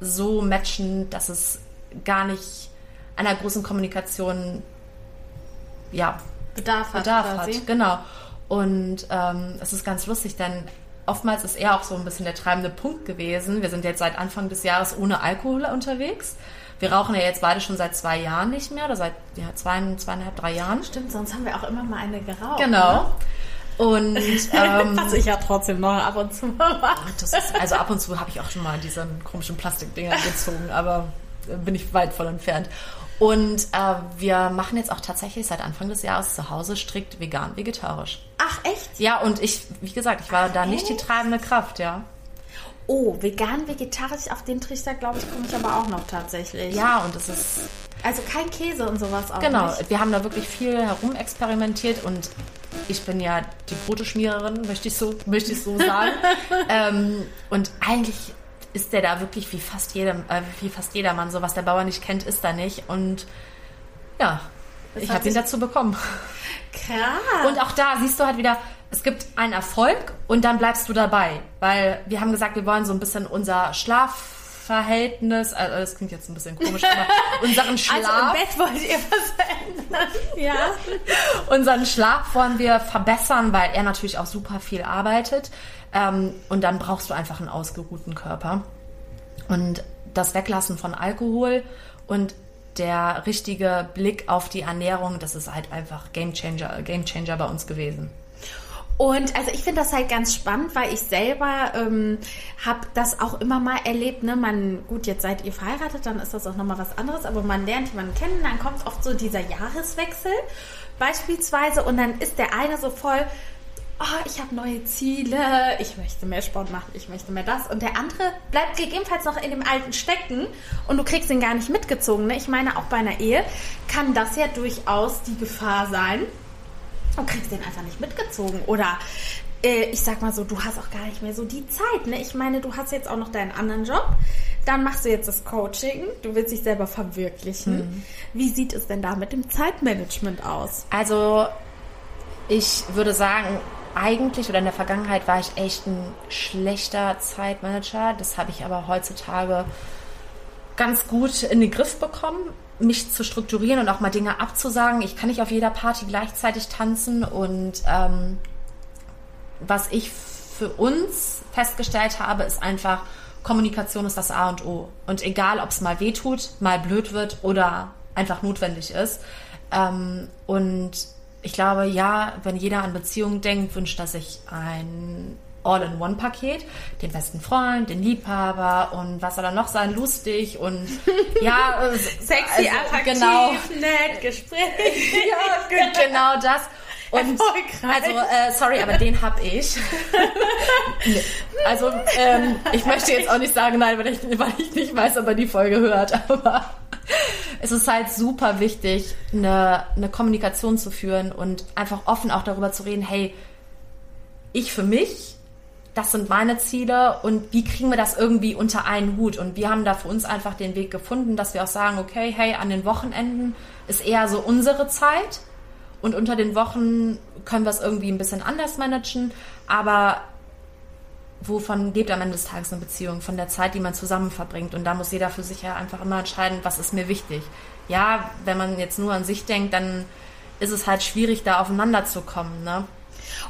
so matchen, dass es gar nicht einer großen Kommunikation ja, Bedarf hat. Bedarf quasi. hat. Genau. Und ähm, es ist ganz lustig, denn oftmals ist er auch so ein bisschen der treibende Punkt gewesen. Wir sind jetzt seit Anfang des Jahres ohne Alkohol unterwegs. Wir rauchen ja jetzt beide schon seit zwei Jahren nicht mehr, oder seit ja, zwei, zweieinhalb, drei Jahren. Stimmt, sonst haben wir auch immer mal eine geraucht. Genau. Ne? Und ähm, Was ich ja trotzdem noch ab und zu mal mache. also ab und zu habe ich auch schon mal diese komischen Plastikdinger gezogen, aber äh, bin ich weit von entfernt. Und äh, wir machen jetzt auch tatsächlich seit Anfang des Jahres zu Hause strikt vegan, vegetarisch. Ach, echt? Ja, und ich, wie gesagt, ich war da nicht die echt? treibende Kraft, ja. Oh, vegan, vegetarisch, auf den Trichter, glaube ich, komme ich aber auch noch tatsächlich. Ja, und es ist, Also kein Käse und sowas auch genau, nicht. wir haben da wirklich viel herumexperimentiert und ich bin ja die Broteschmiererin, möchte ich so, möchte ich so sagen. ähm, und eigentlich ist der da wirklich wie fast jedem, äh, wie fast jedermann. So was der Bauer nicht kennt, ist da nicht. Und ja, Das ich habe ihn dazu bekommen. Krass. Und auch da siehst du halt wieder, es gibt einen Erfolg und dann bleibst du dabei. Weil wir haben gesagt, wir wollen so ein bisschen unser Schlafverhältnis, also das klingt jetzt ein bisschen komisch, aber unseren Schlaf, also im Bett wollt ihr was ändern. Ja. unseren Schlaf wollen wir verbessern, weil er natürlich auch super viel arbeitet. Ähm, und dann brauchst du einfach einen ausgeruhten Körper. Und das Weglassen von Alkohol und der richtige Blick auf die Ernährung, das ist halt einfach Game Changer, Game Changer bei uns gewesen. Und also ich finde das halt ganz spannend, weil ich selber ähm, habe das auch immer mal erlebt. Ne? Man, gut, jetzt seid ihr verheiratet, dann ist das auch nochmal was anderes, aber man lernt jemanden kennen, dann kommt oft so dieser Jahreswechsel beispielsweise und dann ist der eine so voll, oh, ich habe neue Ziele, ich möchte mehr Sport machen, ich möchte mehr das. Und der andere bleibt gegebenenfalls noch in dem Alten stecken und du kriegst ihn gar nicht mitgezogen. Ne? Ich meine, auch bei einer Ehe kann das ja durchaus die Gefahr sein, und kriegst den einfach nicht mitgezogen. Oder äh, ich sag mal so, du hast auch gar nicht mehr so die Zeit. Ne? Ich meine, du hast jetzt auch noch deinen anderen Job. Dann machst du jetzt das Coaching. Du willst dich selber verwirklichen. Wie sieht es denn da mit dem Zeitmanagement aus? Also ich würde sagen, eigentlich oder in der Vergangenheit war ich echt ein schlechter Zeitmanager. Das habe ich aber heutzutage ganz gut in den Griff bekommen, mich zu strukturieren und auch mal Dinge abzusagen. Ich kann nicht auf jeder Party gleichzeitig tanzen und ähm, was ich für uns festgestellt habe, ist einfach, Kommunikation ist das A und O. Und egal, ob es mal weh tut, mal blöd wird oder einfach notwendig ist. Ähm, und ich glaube, ja, wenn jeder an Beziehungen denkt, wünscht er sich ein All-in-One-Paket, den besten Freund, den Liebhaber und was soll da noch sein, lustig und ja, Sexy, also, attraktiv, genau, nett, Gespräch. ja, ge- genau das. Und also, äh, sorry, aber den hab ich. Nee. Also, ähm, ich möchte jetzt auch nicht sagen, nein, weil ich, weil ich nicht weiß, ob er die Folge hört, aber es ist halt super wichtig, eine, eine Kommunikation zu führen und einfach offen auch darüber zu reden, hey, ich für mich, das sind meine Ziele und wie kriegen wir das irgendwie unter einen Hut? Und wir haben da für uns einfach den Weg gefunden, dass wir auch sagen, okay, hey, an den Wochenenden ist eher so unsere Zeit und unter den Wochen können wir es irgendwie ein bisschen anders managen, aber wovon lebt am Ende des Tages eine Beziehung? Von der Zeit, die man zusammen verbringt. Und da muss jeder für sich ja einfach immer entscheiden, was ist mir wichtig. Ja, wenn man jetzt nur an sich denkt, dann ist es halt schwierig, da aufeinander zu kommen, ne?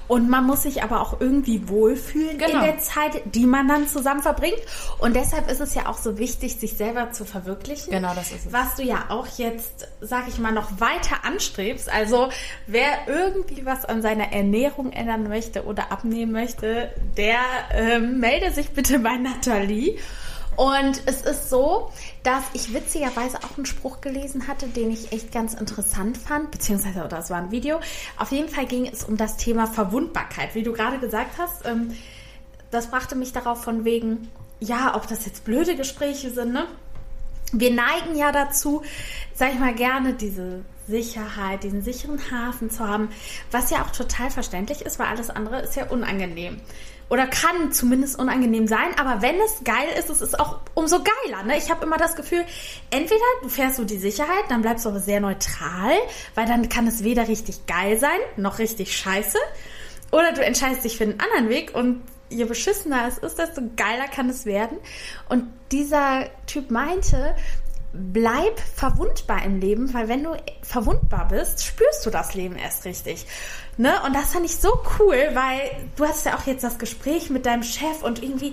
Und man muss sich aber auch irgendwie wohlfühlen Genau. in der Zeit, die man dann zusammen verbringt. Und deshalb ist es ja auch so wichtig, sich selber zu verwirklichen. Genau, das ist es. Was du ja auch jetzt, sag ich mal, noch weiter anstrebst. Also wer irgendwie was an seiner Ernährung ändern möchte oder abnehmen möchte, der ähm, melde sich bitte bei Nathalie. Und es ist so, dass ich witzigerweise auch einen Spruch gelesen hatte, den ich echt ganz interessant fand, beziehungsweise, oder es war ein Video. Auf jeden Fall ging es um das Thema Verwundbarkeit. Wie du gerade gesagt hast, ähm, das brachte mich darauf von wegen, ja, ob das jetzt blöde Gespräche sind, ne? Wir neigen ja dazu, sag ich mal, gerne diese Sicherheit, diesen sicheren Hafen zu haben, was ja auch total verständlich ist, weil alles andere ist ja unangenehm. Oder kann zumindest unangenehm sein, aber wenn es geil ist, es ist auch umso geiler. Ne? Ich habe immer das Gefühl, entweder du fährst so die Sicherheit, dann bleibst du aber sehr neutral, weil dann kann es weder richtig geil sein, noch richtig scheiße. Oder du entscheidest dich für einen anderen Weg und je beschissener es ist, desto geiler kann es werden. Und dieser Typ meinte, bleib verwundbar im Leben, weil wenn du verwundbar bist, spürst du das Leben erst richtig. Ne? Und das fand ich so cool, weil du hast ja auch jetzt das Gespräch mit deinem Chef und irgendwie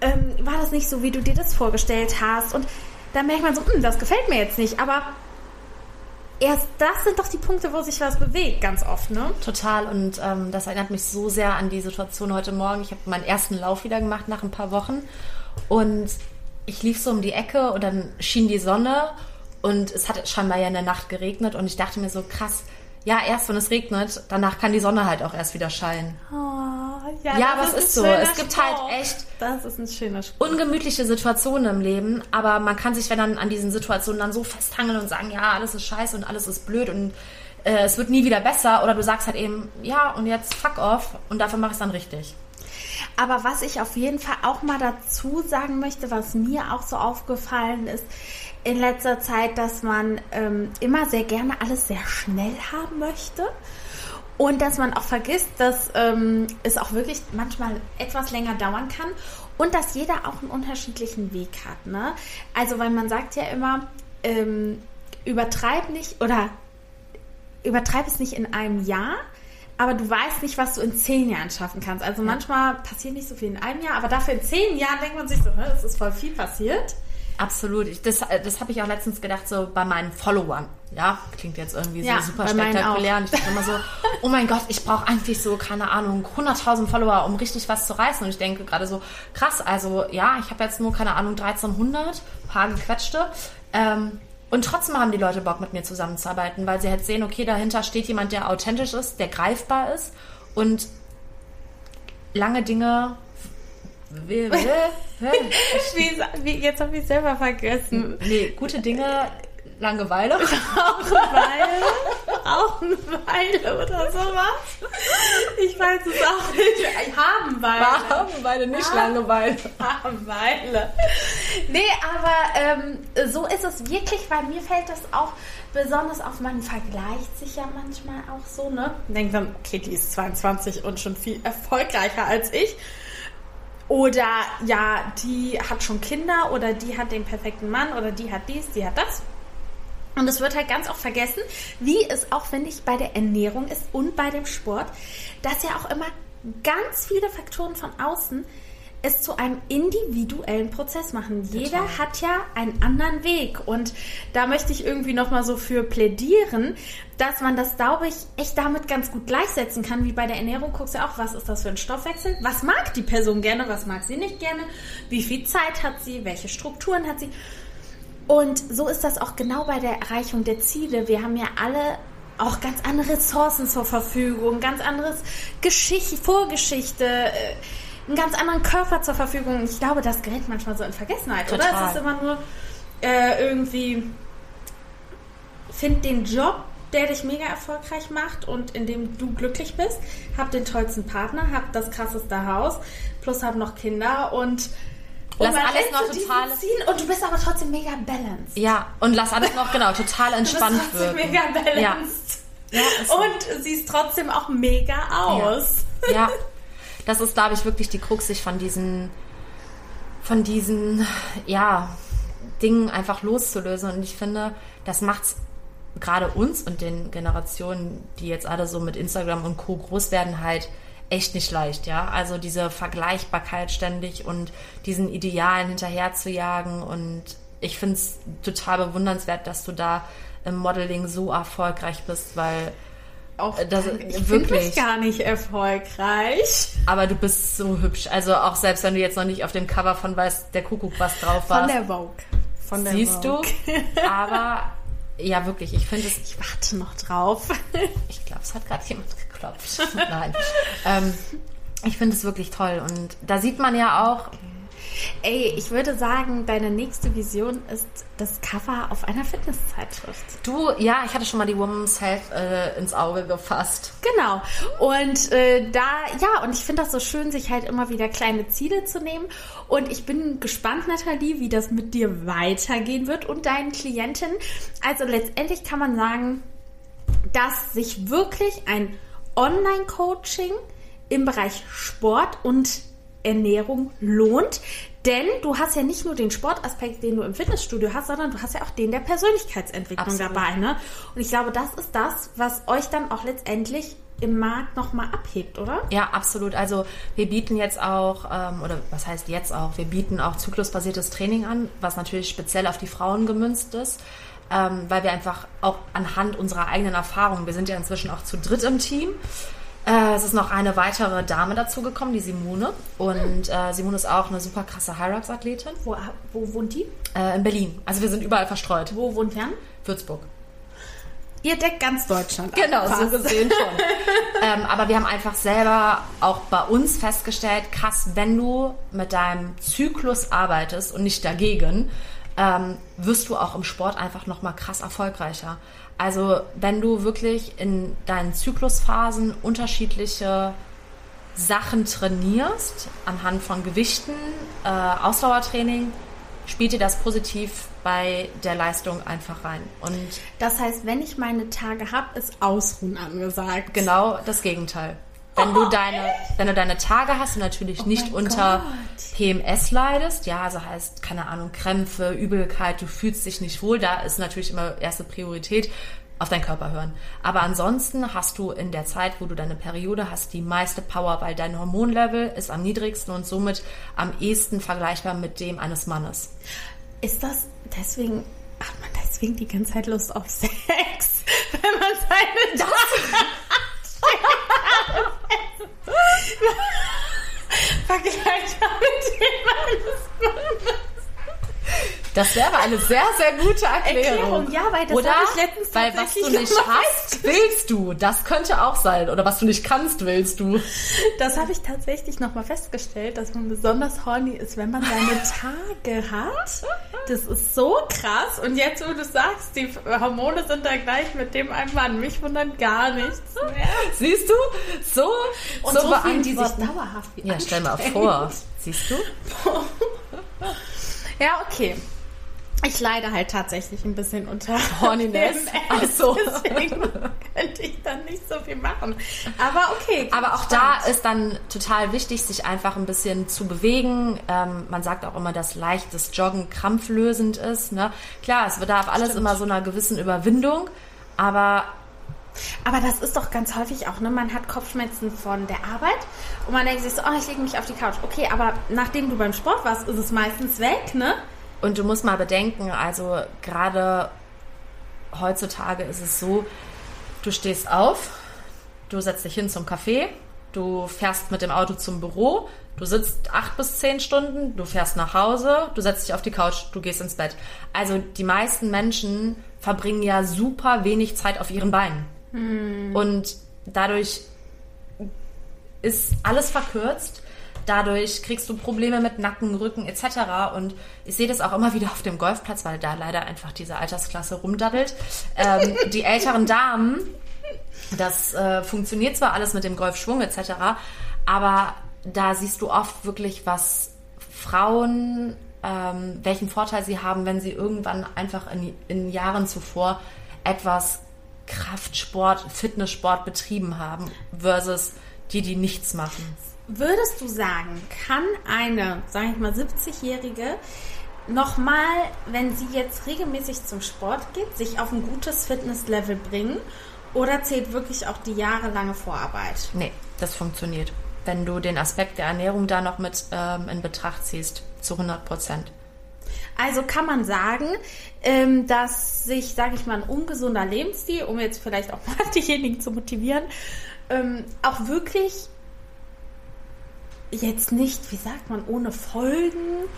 ähm, war das nicht so, wie du dir das vorgestellt hast. Und da merkt man so, hm, das gefällt mir jetzt nicht. Aber erst das sind doch die Punkte, wo sich was bewegt, ganz oft, ne? Total. Und ähm, das erinnert mich so sehr an die Situation heute Morgen. Ich habe meinen ersten Lauf wieder gemacht nach ein paar Wochen. Und ich lief so um die Ecke und dann schien die Sonne und es hat scheinbar ja in der Nacht geregnet und ich dachte mir so, krass, ja, erst wenn es regnet, danach kann die Sonne halt auch erst wieder scheinen. Oh, ja, ja aber es ist so. Es gibt Spruch. halt echt Das ist ein schöner Spruch. ungemütliche Situationen im Leben, aber man kann sich, wenn dann an diesen Situationen dann so festhangeln und sagen, ja, alles ist scheiße und alles ist blöd und äh, es wird nie wieder besser oder du sagst halt eben, ja, und jetzt fuck off und dafür mache ich es dann richtig. Aber was ich auf jeden Fall auch mal dazu sagen möchte, was mir auch so aufgefallen ist in letzter Zeit, dass man ähm, immer sehr gerne alles sehr schnell haben möchte. Und dass man auch vergisst, dass ähm, es auch wirklich manchmal etwas länger dauern kann und dass jeder auch einen unterschiedlichen Weg hat. Ne? Also, weil man sagt ja immer, ähm, übertreib nicht oder übertreib es nicht in einem Jahr, aber du weißt nicht, was du in zehn Jahren schaffen kannst. Also manchmal passiert nicht so viel in einem Jahr, aber dafür in zehn Jahren denkt man sich so, "Hä, es ist voll viel passiert. Absolut. Ich, das das habe ich auch letztens gedacht, so bei meinen Followern. Ja, klingt jetzt irgendwie Ja, so super spektakulär. Und ich dachte immer so, oh mein Gott, ich brauche eigentlich so, keine Ahnung, 100.000 Follower, um richtig was zu reißen. Und ich denke gerade so, krass, also ja, ich habe jetzt nur, keine Ahnung, 1300, paar gequetschte. Ähm, und trotzdem haben die Leute Bock, mit mir zusammenzuarbeiten, weil sie halt sehen, okay, dahinter steht jemand, der authentisch ist, der greifbar ist und lange Dinge... Wie, wie, jetzt habe ich selber vergessen. Nee, gute Dinge, Langeweile. Auch eine Weile. Auch eine Weile oder sowas. Ich weiß es auch nicht. Habenweile. Langeweile, nicht Ah. Langeweile. Habenweile. Nee, aber ähm, so ist es wirklich, weil mir fällt das auch besonders auf, man vergleicht sich ja manchmal auch so, ne? Denkt dann, okay, die ist 22 und schon viel erfolgreicher als ich. Oder ja, die hat schon Kinder oder die hat den perfekten Mann oder die hat dies, die hat das. Und es wird halt ganz oft vergessen, wie es auch, finde ich, bei der Ernährung ist und bei dem Sport, dass ja auch immer ganz viele Faktoren von außen es zu einem individuellen Prozess machen. Jeder hat ja einen anderen Weg und da möchte ich irgendwie nochmal so für plädieren, dass man das, glaube ich, echt damit ganz gut gleichsetzen kann, wie bei der Ernährung. Guckst du ja auch, was ist das für ein Stoffwechsel? Was mag die Person gerne, was mag sie nicht gerne? Wie viel Zeit hat sie? Welche Strukturen hat sie? Und so ist das auch genau bei der Erreichung der Ziele. Wir haben ja alle auch ganz andere Ressourcen zur Verfügung, ganz anderes Geschichte, Vorgeschichte, äh, einen ganz anderen Körper zur Verfügung. Ich glaube, das gerät manchmal so in Vergessenheit, oder? Total. Es ist immer nur äh, irgendwie, find den Job, der dich mega erfolgreich macht und in dem du glücklich bist. Hab den tollsten Partner, hab das krasseste Haus, plus hab noch Kinder und Lass und alles noch total- und du bist aber trotzdem mega balanced. Ja, und lass alles noch, genau, total Du bist entspannt wirken. mega balanced. Ja, so. Und siehst trotzdem auch mega aus. Ja, das ist, glaube ich, wirklich die Krux, sich von diesen, von diesen, ja, Dingen einfach loszulösen. Und ich finde, das macht's gerade uns und den Generationen, die jetzt alle so mit Instagram und Co. groß werden, halt echt nicht leicht, ja. Also diese Vergleichbarkeit ständig und diesen Idealen hinterher zu jagen. Und ich finde es total bewundernswert, dass du da im Modeling so erfolgreich bist, weil Auch Das- ich wirklich. mich gar nicht erfolgreich. Aber du bist so hübsch. Also auch selbst wenn du jetzt noch nicht auf dem Cover von Weiß der Kuckuck was drauf Von warst. der Vogue. Von der siehst Vogue. du. Aber ja, wirklich, ich finde es. Ich warte noch drauf. Ich glaube, es hat gerade jemand geklopft. Nein. ähm, ich finde es wirklich toll. Und da sieht man ja auch, Ey, ich würde sagen, deine nächste Vision ist das Cover auf einer Fitnesszeitschrift. du, ja, ich hatte schon mal die Woman's Health äh, ins Auge gefasst. Genau. Und äh, da, ja, und ich finde das so schön, sich halt immer wieder kleine Ziele zu nehmen. Und ich bin gespannt, Nathalie, wie das mit dir weitergehen wird und deinen Klienten. Also letztendlich kann man sagen, dass sich wirklich ein Online-Coaching im Bereich Sport und Ernährung lohnt. Denn du hast ja nicht nur den Sportaspekt, den du im Fitnessstudio hast, sondern du hast ja auch den der Persönlichkeitsentwicklung Absolut. dabei. Ne? Und ich glaube, das ist das, was euch dann auch letztendlich im Markt nochmal abhebt, oder? Ja, absolut. Also wir bieten jetzt auch, ähm, oder was heißt jetzt auch, wir bieten auch zyklusbasiertes Training an, was natürlich speziell auf die Frauen gemünzt ist, ähm, weil wir einfach auch anhand unserer eigenen Erfahrungen, wir sind ja inzwischen auch zu dritt im Team, äh, es ist noch eine weitere Dame dazugekommen, die Simone. Und äh, Simone ist auch eine super krasse Hyrox-Athletin Wo, wo wohnt die? äh, in Berlin. Also wir sind überall verstreut. Wo wohnt Jan? Würzburg. Ihr deckt ganz Deutschland. Genau, so gesehen schon. ähm, aber wir haben einfach selber auch bei uns festgestellt, krass, wenn du mit deinem Zyklus arbeitest und nicht dagegen, ähm, wirst du auch im Sport einfach nochmal krass erfolgreicher. Also wenn du wirklich in deinen Zyklusphasen unterschiedliche Sachen trainierst, anhand von Gewichten, äh, Ausdauertraining, spielt dir das positiv bei der Leistung einfach rein. Und Das heißt, wenn ich meine Tage habe, ist Ausruhen angesagt. Genau das Gegenteil. Wenn du deine, wenn du deine Tage hast und natürlich nicht Oh mein unter Gott. PMS leidest, ja, also heißt, keine Ahnung, Krämpfe, Übelkeit, du fühlst dich nicht wohl, da ist natürlich immer erste Priorität auf deinen Körper hören. Aber ansonsten hast du in der Zeit, wo du deine Periode hast, die meiste Power, weil dein Hormonlevel ist am niedrigsten und somit am ehesten vergleichbar mit dem eines Mannes. Ist das deswegen, hat man deswegen die ganze Zeit Lust auf Sex? Wenn man seine das Vergleichbar mit dem eines. Das wäre eine sehr, sehr gute Erklärung. Erklärung, ja, weil das Oder ich letztens weil was du nicht hast, willst du. Das könnte auch sein. Oder was du nicht kannst, willst du. Das habe ich tatsächlich nochmal festgestellt, dass man besonders horny ist, wenn man seine Tage hat. Das ist so krass. Und jetzt, wo du sagst, die Hormone sind da gleich mit dem ein Mann. Mich wundert gar nichts mehr. Siehst du? So, Und so, fühlen die sich beantworten. dauerhaft Ja, stell mal vor. Siehst du? Ja, okay. Ich leide halt tatsächlich ein bisschen unter Horniness. Ach so. Deswegen könnte ich dann nicht so viel machen. Aber okay. Aber auch da ist dann total wichtig, sich einfach ein bisschen zu bewegen. Ähm, man sagt auch immer, dass leichtes Joggen krampflösend ist. Ne? Klar, es bedarf alles Stimmt. immer so einer gewissen Überwindung. Aber Aber das ist doch ganz häufig auch, ne? Man hat Kopfschmerzen von der Arbeit und man denkt sich so, oh, ich lege mich auf die Couch. Okay, aber nachdem du beim Sport warst, ist es meistens weg, ne? Und du musst mal bedenken, also gerade heutzutage ist es so, du stehst auf, du setzt dich hin zum Kaffee, du fährst mit dem Auto zum Büro, du sitzt acht bis zehn Stunden, du fährst nach Hause, du setzt dich auf die Couch, du gehst ins Bett. Also die meisten Menschen verbringen ja super wenig Zeit auf ihren Beinen. Und dadurch ist alles verkürzt. Dadurch kriegst du Probleme mit Nacken, Rücken etc. Und ich sehe das auch immer wieder auf dem Golfplatz, weil da leider einfach diese Altersklasse rumdaddelt. Ähm, die älteren Damen, das äh, funktioniert zwar alles mit dem Golfschwung etc., aber da siehst du oft wirklich, was Frauen, ähm, welchen Vorteil sie haben, wenn sie irgendwann einfach in, in Jahren zuvor etwas Kraftsport, Fitnesssport betrieben haben, versus die, die nichts machen. Würdest du sagen, kann eine, sage ich mal, 70-Jährige nochmal, wenn sie jetzt regelmäßig zum Sport geht, sich auf ein gutes Fitnesslevel bringen? Oder zählt wirklich auch die jahrelange Vorarbeit? Nee, das funktioniert. Wenn du den Aspekt der Ernährung da noch mit ähm, in Betracht ziehst, zu 100 Prozent. Also kann man sagen, ähm, dass sich, sage ich mal, ein ungesunder Lebensstil, um jetzt vielleicht auch mal diejenigen zu motivieren, ähm, auch wirklich jetzt nicht, wie sagt man, ohne Folgen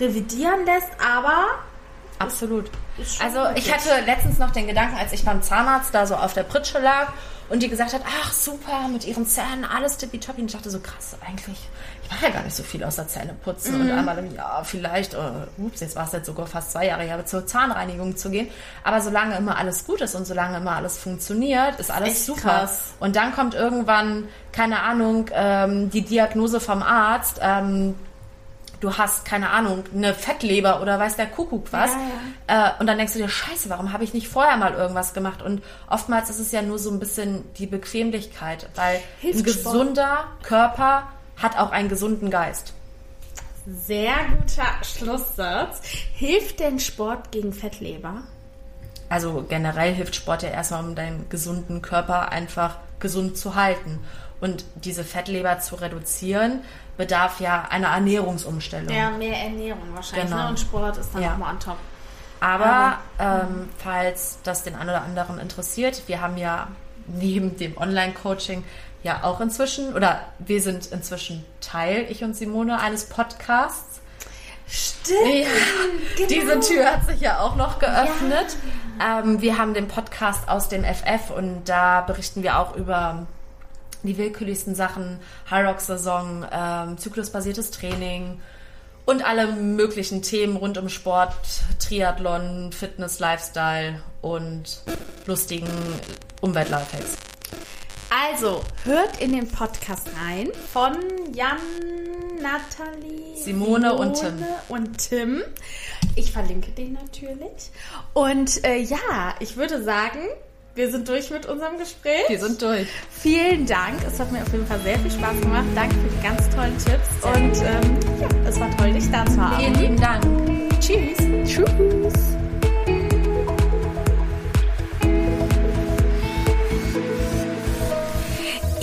revidieren lässt, aber Absolut. Also ich hatte letztens noch den Gedanken, als ich beim Zahnarzt da so auf der Pritsche lag und die gesagt hat, ach super, mit ihren Zähnen alles tippitoppi. Und ich dachte so, krass, eigentlich, ich mache ja gar nicht so viel außer Zähne putzen und einmal im Jahr vielleicht, äh, ups, jetzt war es jetzt sogar fast zwei Jahre her, zur Zahnreinigung zu gehen. Aber solange immer alles gut ist und solange immer alles funktioniert, ist alles Echt super. krass. Und dann kommt irgendwann, keine Ahnung, ähm, die Diagnose vom Arzt, ähm, du hast, keine Ahnung, eine Fettleber oder weiß der Kuckuck was. Äh, und dann denkst du dir, scheiße, warum habe ich nicht vorher mal irgendwas gemacht? Und oftmals ist es ja nur so ein bisschen die Bequemlichkeit, weil ein gesunder Körper hat auch einen gesunden Geist. Sehr guter Schlusssatz. Hilft denn Sport gegen Fettleber? Also generell hilft Sport ja erstmal, um deinen gesunden Körper einfach gesund zu halten. Und diese Fettleber zu reduzieren, bedarf ja einer Ernährungsumstellung. Ja, mehr Ernährung wahrscheinlich. Genau. Ne? Und Sport ist dann Ja. nochmal on top. Aber ähm, falls das den einen oder anderen interessiert, wir haben ja neben dem Online-Coaching ja auch inzwischen, oder wir sind inzwischen Teil, ich und Simone, eines Podcasts. Stimmt. Ja, diese Tür hat sich ja auch noch geöffnet. Ähm, wir haben den Podcast aus dem FF und da berichten wir auch über die willkürlichsten Sachen, High Rock Saison, ähm, zyklusbasiertes Training und alle möglichen Themen rund um Sport, Triathlon, Fitness, Lifestyle und lustigen Umwelt-Lifehacks. Also, hört in den Podcast rein von Jan, Nathalie, Simone und Tim. und Tim. Ich verlinke den natürlich. Und äh, ja, ich würde sagen, wir sind durch mit unserem Gespräch. Wir sind durch. Vielen Dank. Es hat mir auf jeden Fall sehr viel Spaß gemacht. Danke für die ganz tollen Tipps. Und ähm, ja, es war toll, dich da zu haben. Vielen lieben Dank. Tschüss. Tschüss.